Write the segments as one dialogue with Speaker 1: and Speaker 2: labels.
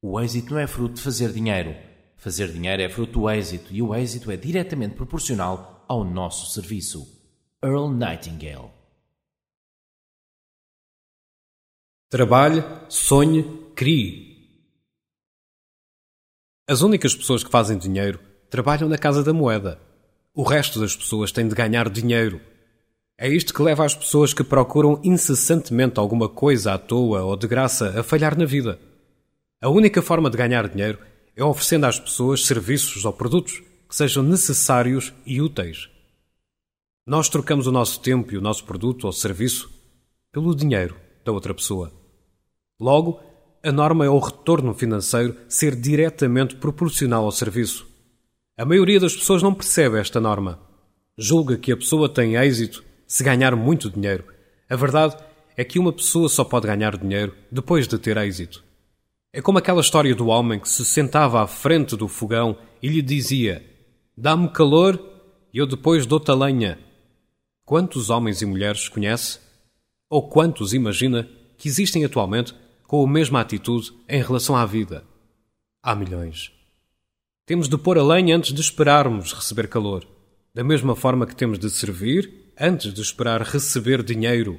Speaker 1: O êxito não é fruto de fazer dinheiro. Fazer dinheiro é fruto do êxito e o êxito é diretamente proporcional ao nosso serviço. Earl Nightingale.
Speaker 2: Trabalhe, sonhe, crie. As únicas pessoas que fazem dinheiro trabalham na casa da moeda. O resto das pessoas tem de ganhar dinheiro. É isto que leva as pessoas que procuram incessantemente alguma coisa à toa ou de graça a falhar na vida. A única forma de ganhar dinheiro é oferecendo às pessoas serviços ou produtos que sejam necessários e úteis. Nós trocamos o nosso tempo e o nosso produto ou serviço pelo dinheiro da outra pessoa. Logo, a norma é o retorno financeiro ser diretamente proporcional ao serviço. A maioria das pessoas não percebe esta norma. Julga que a pessoa tem êxito se ganhar muito dinheiro. A verdade é que uma pessoa só pode ganhar dinheiro depois de ter êxito. É como aquela história do homem que se sentava à frente do fogão e lhe dizia: Dá-me calor e eu depois dou-te a lenha. Quantos homens e mulheres conhece? Ou quantos imagina que existem atualmente com a mesma atitude em relação à vida? Há milhões. Temos de pôr a lenha antes de esperarmos receber calor, da mesma forma que temos de servir antes de esperar receber dinheiro.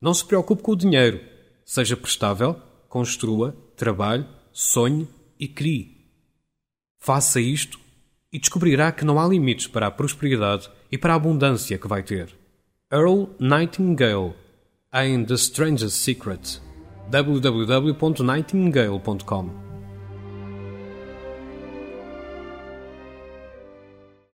Speaker 2: Não se preocupe com o dinheiro. Seja prestável, construa, trabalhe, sonhe e crie. Faça isto e descobrirá que não há limites para a prosperidade e para a abundância que vai ter. Earl Nightingale em The Strangest Secret www.nightingale.com